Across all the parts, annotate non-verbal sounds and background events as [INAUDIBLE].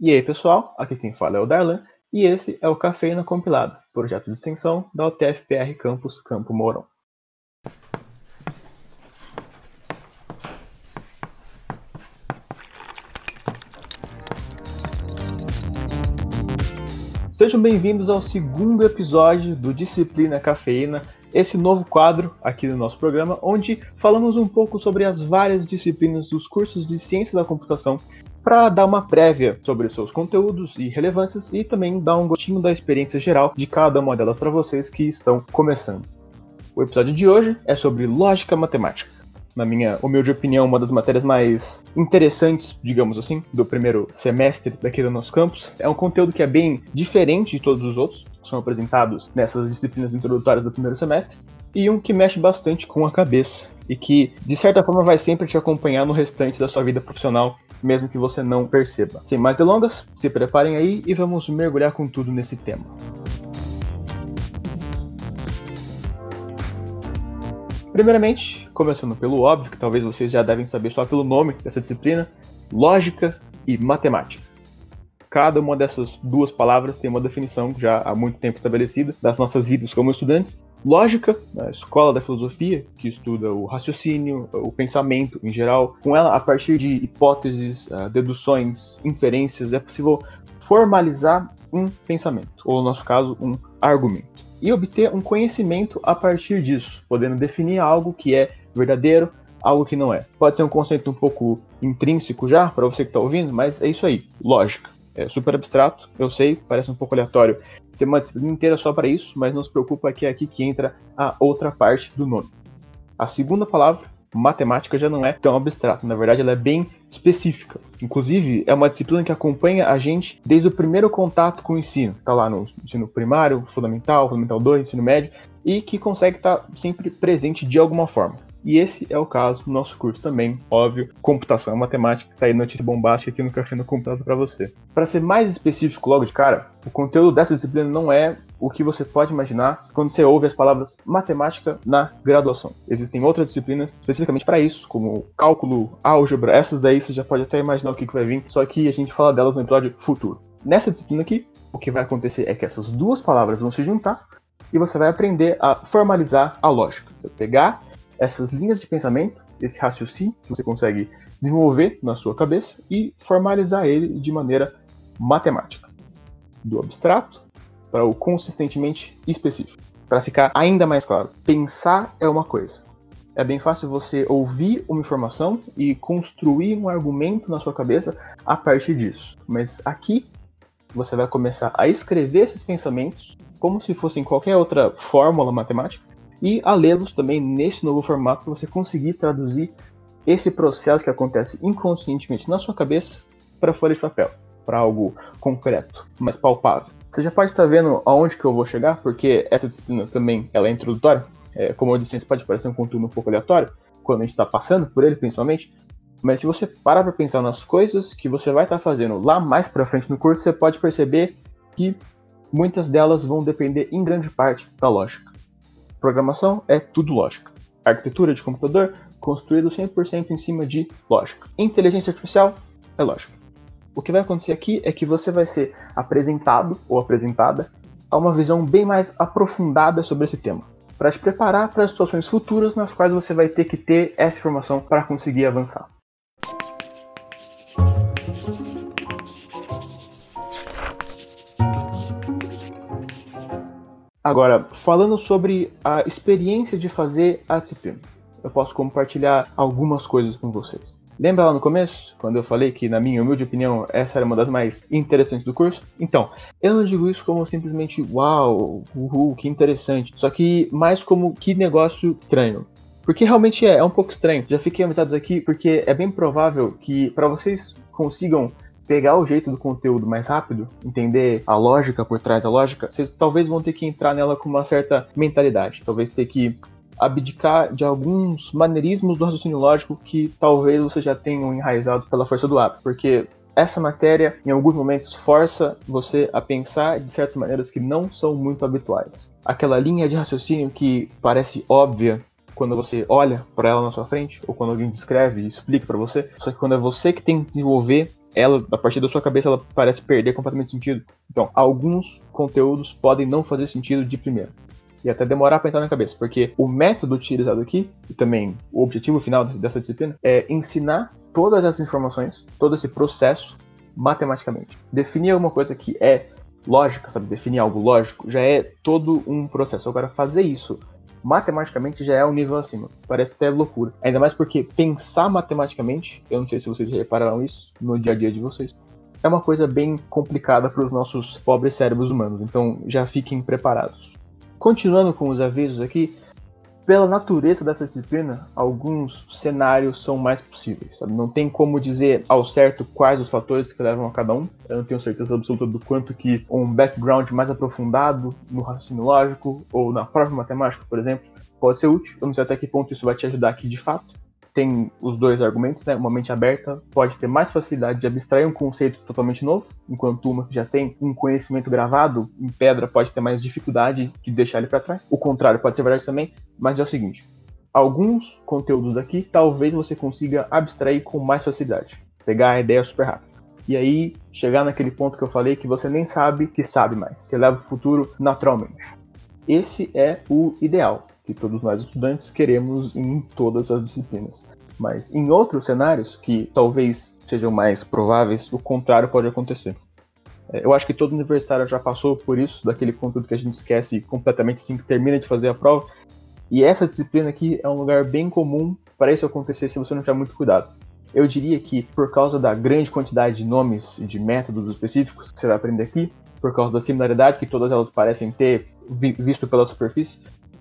E aí, pessoal, aqui quem fala é o Darlan e esse é o Cafeína Compilada, projeto de extensão da UTFPR Campus Campo Mourão. Sejam bem-vindos ao segundo episódio do Disciplina Cafeína, esse novo quadro aqui no nosso programa, onde falamos um pouco sobre as várias disciplinas dos cursos de Ciência da Computação para dar uma prévia sobre seus conteúdos e relevâncias e também dar um gostinho da experiência geral de cada uma delas para vocês que estão começando. O episódio de hoje é sobre lógica matemática. Na minha humilde opinião, uma das matérias mais interessantes, digamos assim, do primeiro semestre daqui do nosso campus. É um conteúdo que é bem diferente de todos os outros que são apresentados nessas disciplinas introdutórias do primeiro semestre, e um que mexe bastante com a cabeça e que, de certa forma, vai sempre te acompanhar no restante da sua vida profissional mesmo que você não perceba. Sem mais delongas, se preparem aí e vamos mergulhar com tudo nesse tema. Primeiramente, começando pelo óbvio, que talvez vocês já devem saber só pelo nome dessa disciplina, lógica e matemática. Cada uma dessas duas palavras tem uma definição já há muito tempo estabelecida das nossas vidas como estudantes, lógica, a escola da filosofia, que estuda o raciocínio, o pensamento em geral. Com ela, a partir de hipóteses, ah, deduções, inferências, é possível formalizar um pensamento, ou no nosso caso, um argumento. E obter um conhecimento a partir disso, podendo definir algo que é verdadeiro, algo que não é. Pode ser um conceito um pouco intrínseco já, para você que está ouvindo, mas é isso aí, lógica. É super abstrato, eu sei, parece um pouco aleatório tem uma disciplina inteira só para isso, mas não se preocupa que é aqui que entra a outra parte do nome. A segunda palavra, matemática, já não é tão abstrata, na verdade ela é bem específica. Inclusive, é uma disciplina que acompanha a gente desde o primeiro contato com o ensino. Está lá no ensino primário, fundamental, fundamental 2, ensino médio, e que consegue estar sempre presente de alguma forma. E esse é o caso do nosso curso também, óbvio, computação matemática, tá aí notícia bombástica aqui no Café no Computador para você. Para ser mais específico logo de cara, o conteúdo dessa disciplina não é o que você pode imaginar quando você ouve as palavras matemática na graduação. Existem outras disciplinas especificamente para isso, como cálculo, álgebra, essas daí você já pode até imaginar o que, que vai vir, só que a gente fala delas no episódio futuro. Nessa disciplina aqui, o que vai acontecer é que essas duas palavras vão se juntar e você vai aprender a formalizar a lógica. Você pegar essas linhas de pensamento, esse raciocínio que você consegue desenvolver na sua cabeça e formalizar ele de maneira matemática, do abstrato para o consistentemente específico. Para ficar ainda mais claro, pensar é uma coisa. É bem fácil você ouvir uma informação e construir um argumento na sua cabeça a partir disso. Mas aqui você vai começar a escrever esses pensamentos como se fossem qualquer outra fórmula matemática e a lê-los também nesse novo formato para você conseguir traduzir esse processo que acontece inconscientemente na sua cabeça para folha de papel, para algo concreto, mais palpável. Você já pode estar vendo aonde que eu vou chegar, porque essa disciplina também ela é introdutória. É, como eu disse, pode parecer um conteúdo um pouco aleatório, quando a gente está passando por ele, principalmente. Mas se você parar para pensar nas coisas que você vai estar fazendo lá mais para frente no curso, você pode perceber que muitas delas vão depender em grande parte da lógica. Programação é tudo lógica. Arquitetura de computador, construído 100% em cima de lógica. Inteligência artificial é lógica. O que vai acontecer aqui é que você vai ser apresentado ou apresentada a uma visão bem mais aprofundada sobre esse tema, para te preparar para situações futuras nas quais você vai ter que ter essa informação para conseguir avançar. Agora, falando sobre a experiência de fazer a disciplina, eu posso compartilhar algumas coisas com vocês. Lembra lá no começo, quando eu falei que, na minha humilde opinião, essa era uma das mais interessantes do curso? Então, eu não digo isso como simplesmente, uau, uhul, que interessante. Só que mais como que negócio estranho. Porque realmente é, é um pouco estranho. Já fiquei avisados aqui porque é bem provável que para vocês consigam pegar o jeito do conteúdo mais rápido, entender a lógica por trás da lógica, vocês talvez vão ter que entrar nela com uma certa mentalidade. Talvez ter que abdicar de alguns maneirismos do raciocínio lógico que talvez vocês já tenham enraizado pela força do hábito. Porque essa matéria, em alguns momentos, força você a pensar de certas maneiras que não são muito habituais. Aquela linha de raciocínio que parece óbvia quando você olha para ela na sua frente, ou quando alguém descreve e explica para você, só que quando é você que tem que desenvolver ela, a partir da sua cabeça, ela parece perder completamente sentido. Então, alguns conteúdos podem não fazer sentido de primeira. E até demorar para entrar na cabeça, porque o método utilizado aqui, e também o objetivo final dessa disciplina, é ensinar todas essas informações, todo esse processo, matematicamente. Definir alguma coisa que é lógica, sabe? Definir algo lógico já é todo um processo. Agora, fazer isso matematicamente já é um nível acima. Parece até loucura. Ainda mais porque pensar matematicamente, eu não sei se vocês repararam isso no dia a dia de vocês, é uma coisa bem complicada para os nossos pobres cérebros humanos. Então já fiquem preparados. Continuando com os avisos aqui, pela natureza dessa disciplina, alguns cenários são mais possíveis. Sabe? Não tem como dizer ao certo quais os fatores que levam a cada um. Eu não tenho certeza absoluta do quanto que um background mais aprofundado no raciocínio lógico ou na própria matemática, por exemplo, pode ser útil. Eu não sei até que ponto isso vai te ajudar aqui de fato tem os dois argumentos, né? Uma mente aberta pode ter mais facilidade de abstrair um conceito totalmente novo, enquanto uma que já tem um conhecimento gravado em pedra pode ter mais dificuldade de deixar ele para trás. O contrário pode ser verdade também, mas é o seguinte: alguns conteúdos aqui talvez você consiga abstrair com mais facilidade, pegar a ideia super rápido. E aí chegar naquele ponto que eu falei que você nem sabe que sabe mais. Você leva o futuro naturalmente. Esse é o ideal que todos nós estudantes queremos em todas as disciplinas. Mas em outros cenários, que talvez sejam mais prováveis, o contrário pode acontecer. É, eu acho que todo universitário já passou por isso, daquele conteúdo que a gente esquece completamente assim que termina de fazer a prova. E essa disciplina aqui é um lugar bem comum para isso acontecer se você não tiver muito cuidado. Eu diria que por causa da grande quantidade de nomes e de métodos específicos que você vai aprender aqui, por causa da similaridade que todas elas parecem ter visto pela superfície,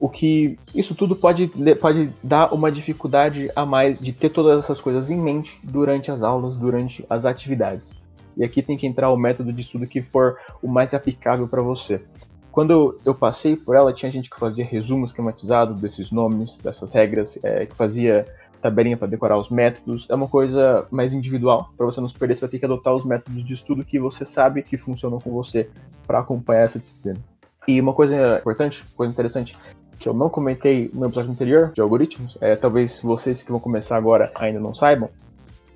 o que isso tudo pode, pode dar uma dificuldade a mais de ter todas essas coisas em mente durante as aulas, durante as atividades. E aqui tem que entrar o método de estudo que for o mais aplicável para você. Quando eu passei por ela, tinha gente que fazia resumo esquematizado desses nomes, dessas regras, é, que fazia tabelinha para decorar os métodos. É uma coisa mais individual. Para você não se perder, você vai ter que adotar os métodos de estudo que você sabe que funcionam com você para acompanhar essa disciplina. E uma coisa importante, coisa interessante, que eu não comentei no episódio anterior de algoritmos, é, talvez vocês que vão começar agora ainda não saibam,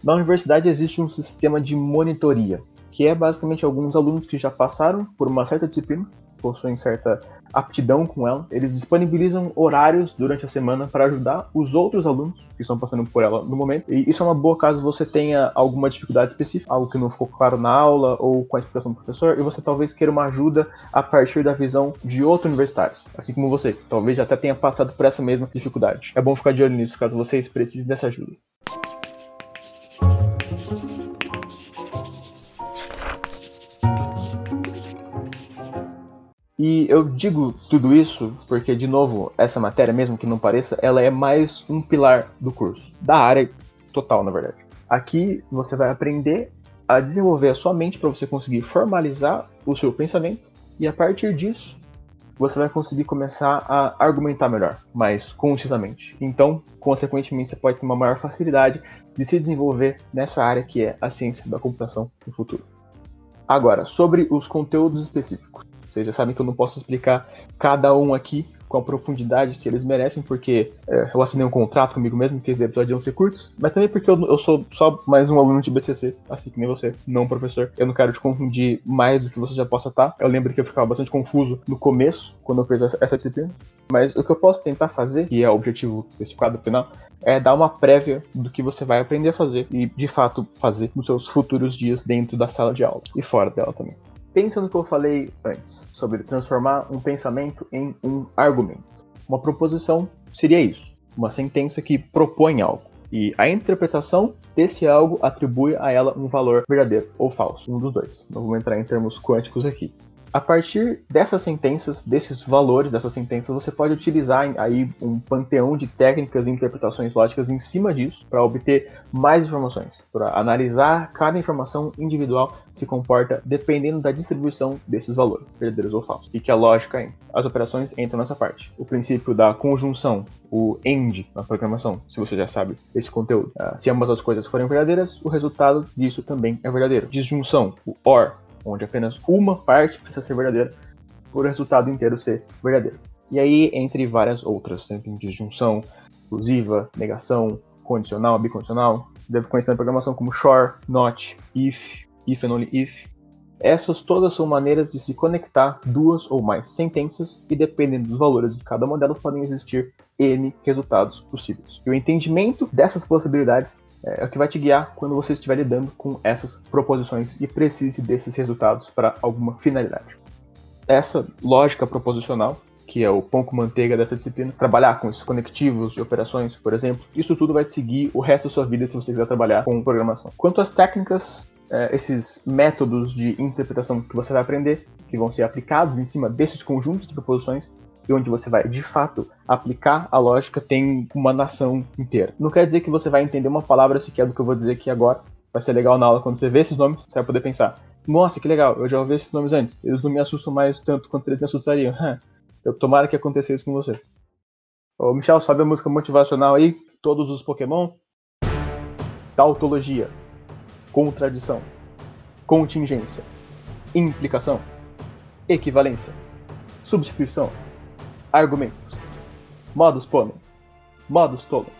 na universidade existe um sistema de monitoria, que é basicamente alguns alunos que já passaram por uma certa disciplina possuem certa aptidão com ela, eles disponibilizam horários durante a semana para ajudar os outros alunos que estão passando por ela no momento. E isso é uma boa caso você tenha alguma dificuldade específica, algo que não ficou claro na aula ou com a explicação do professor, e você talvez queira uma ajuda a partir da visão de outro universitário, assim como você, talvez até tenha passado por essa mesma dificuldade. É bom ficar de olho nisso caso vocês precisem dessa ajuda. E eu digo tudo isso porque, de novo, essa matéria, mesmo que não pareça, ela é mais um pilar do curso, da área total, na verdade. Aqui você vai aprender a desenvolver a sua mente para você conseguir formalizar o seu pensamento e a partir disso você vai conseguir começar a argumentar melhor, mais concisamente. Então, consequentemente, você pode ter uma maior facilidade de se desenvolver nessa área que é a ciência da computação no futuro. Agora, sobre os conteúdos específicos. Vocês já sabem que eu não posso explicar cada um aqui com a profundidade que eles merecem, porque é, eu assinei um contrato comigo mesmo que esses episódios iam ser curtos, mas também porque eu, eu, sou só mais um aluno de BCC, assim que nem você, não professor. Eu não quero te confundir mais do que você já possa estar. Eu lembro que eu ficava bastante confuso no começo, quando eu fiz essa, essa disciplina, mas o que eu posso tentar fazer, que é o objetivo desse quadro final, é dar uma prévia do que você vai aprender a fazer e, de fato, fazer nos seus futuros dias dentro da sala de aula e fora dela também. Pensa no que eu falei antes, sobre transformar um pensamento em um argumento. Uma proposição seria isso, uma sentença que propõe algo. E a interpretação desse algo atribui a ela um valor verdadeiro ou falso, um dos dois. Não vou entrar em termos quânticos aqui. A partir dessas sentenças, desses valores dessas sentenças, você pode utilizar aí um panteão de técnicas e interpretações lógicas em cima disso para obter mais informações, para analisar cada informação individual se comporta dependendo da distribuição desses valores, verdadeiros ou falsos, e que a lógica. As operações entram nessa parte. O princípio da conjunção, o AND na programação, se você já sabe esse conteúdo. Ah, se ambas as coisas forem verdadeiras, o resultado disso também é verdadeiro. Disjunção, o OR, onde apenas uma parte precisa ser verdadeira por o resultado inteiro ser verdadeiro. E aí, entre várias outras, né, tem disjunção, exclusiva, negação, condicional, bicondicional, deve conhecer na programação como shore, not, if, if and only if. Essas todas são maneiras de se conectar duas ou mais sentenças e dependendo dos valores de cada uma delas podem existir N resultados possíveis. E o entendimento dessas possibilidades é o que vai te guiar quando você estiver lidando com essas proposições e precise desses resultados para alguma finalidade. Essa lógica proposicional que é o pão com manteiga dessa disciplina, trabalhar com esses conectivos de operações, por exemplo, isso tudo vai te seguir o resto da sua vida se você quiser trabalhar com programação. Quanto às técnicas, é, esses métodos de interpretação que você vai aprender, que vão ser aplicados em cima desses conjuntos de proposições, e onde você vai de fato aplicar a lógica, tem uma nação inteira. Não quer dizer que você vai entender uma palavra sequer do que eu vou dizer aqui agora. Vai ser legal na aula quando você vê esses nomes, você vai poder pensar: nossa, que legal, eu já ouvi esses nomes antes. Eles não me assustam mais tanto quanto eles me assustariam. [LAUGHS] Eu tomara que acontecesse isso com você. Ô, Michel, sobe a música motivacional aí, todos os Pokémon. Tautologia. Contradição. Contingência. Implicação. Equivalência. Substituição argumentos, modus ponens, modus tollens,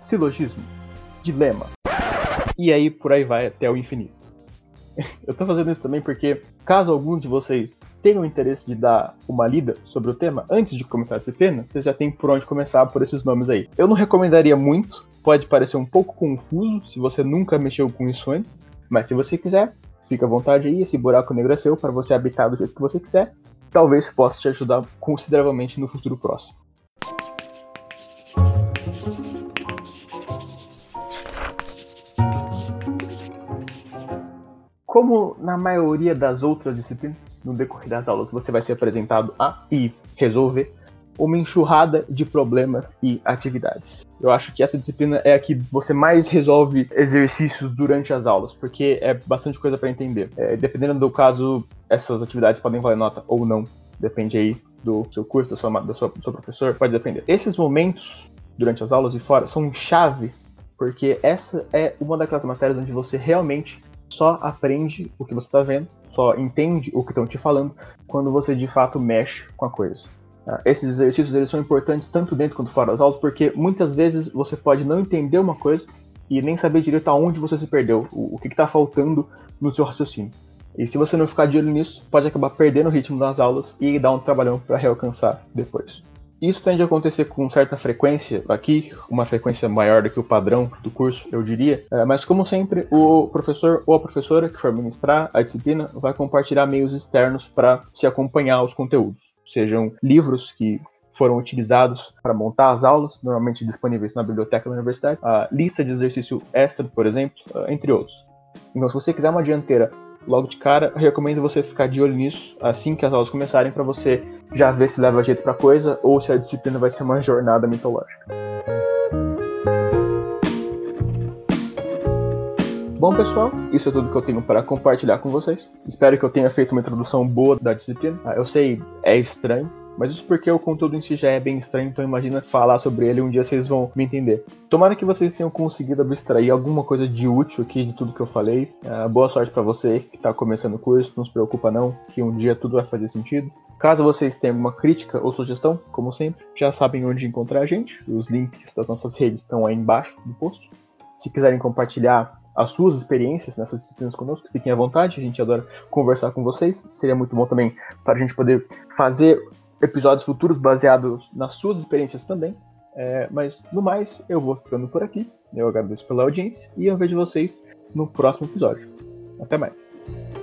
silogismo, dilema, e aí por aí vai até o infinito. [LAUGHS] Eu tô fazendo isso também porque, caso algum de vocês tenham interesse de dar uma lida sobre o tema antes de começar a disciplina, vocês já têm por onde começar por esses nomes aí. Eu não recomendaria muito, pode parecer um pouco confuso se você nunca mexeu com isso antes, mas se você quiser, fica à vontade aí, esse buraco negro é seu para você habitar do jeito que você quiser talvez possa te ajudar consideravelmente no futuro próximo. Como na maioria das outras disciplinas, no decorrer das aulas você vai ser apresentado a e resolver uma enxurrada de problemas e atividades. Eu acho que essa disciplina é a que você mais resolve exercícios durante as aulas, porque é bastante coisa para entender. É, dependendo do caso, essas atividades podem valer nota ou não. Depende aí do seu curso, da sua, do seu professor, pode depender. Esses momentos, durante as aulas e fora, são chave, porque essa é uma daquelas matérias onde você realmente só aprende o que você está vendo, só entende o que estão te falando, quando você de fato mexe com a coisa. Ah, esses exercícios eles são importantes tanto dentro quanto fora das aulas, porque muitas vezes você pode não entender uma coisa e nem saber direito aonde você se perdeu, o, o que está faltando no seu raciocínio. E se você não ficar de olho nisso, pode acabar perdendo o ritmo das aulas e dar um trabalhão para realcançar depois. Isso tende a acontecer com certa frequência aqui, uma frequência maior do que o padrão do curso, eu diria. É, mas como sempre, o professor ou a professora que for ministrar a disciplina vai compartilhar meios externos para se acompanhar os conteúdos. Sejam livros que foram utilizados para montar as aulas, normalmente disponíveis na biblioteca da universidade, a lista de exercício extra, por exemplo, entre outros. Então, se você quiser uma dianteira logo de cara, recomendo você ficar de olho nisso assim que as aulas começarem para você já ver se leva jeito para coisa ou se a disciplina vai ser uma jornada mitológica. Bom, pessoal, isso é tudo que eu tenho para compartilhar com vocês. Espero que eu tenha feito uma introdução boa da disciplina. Ah, eu sei, é estranho, mas isso porque o conteúdo em si já é bem estranho, então imagina falar sobre ele um dia vocês vão me entender. Tomara que vocês tenham conseguido abstrair alguma coisa de útil aqui de tudo que eu falei. Uh, boa sorte para você que está começando o curso, não se preocupa não, que um dia tudo vai fazer sentido. Caso vocês tenham alguma crítica ou sugestão, como sempre, já sabem onde encontrar a gente. Os links das nossas redes estão aí embaixo no post. Se quiserem compartilhar as suas experiências nessas disciplinas conosco, fiquem à vontade, a gente adora conversar com vocês. Seria muito bom também para a gente poder fazer episódios futuros baseados nas suas experiências também. É, mas no mais, eu vou ficando por aqui. Eu agradeço pela audiência e eu vejo vocês no próximo episódio. Até mais.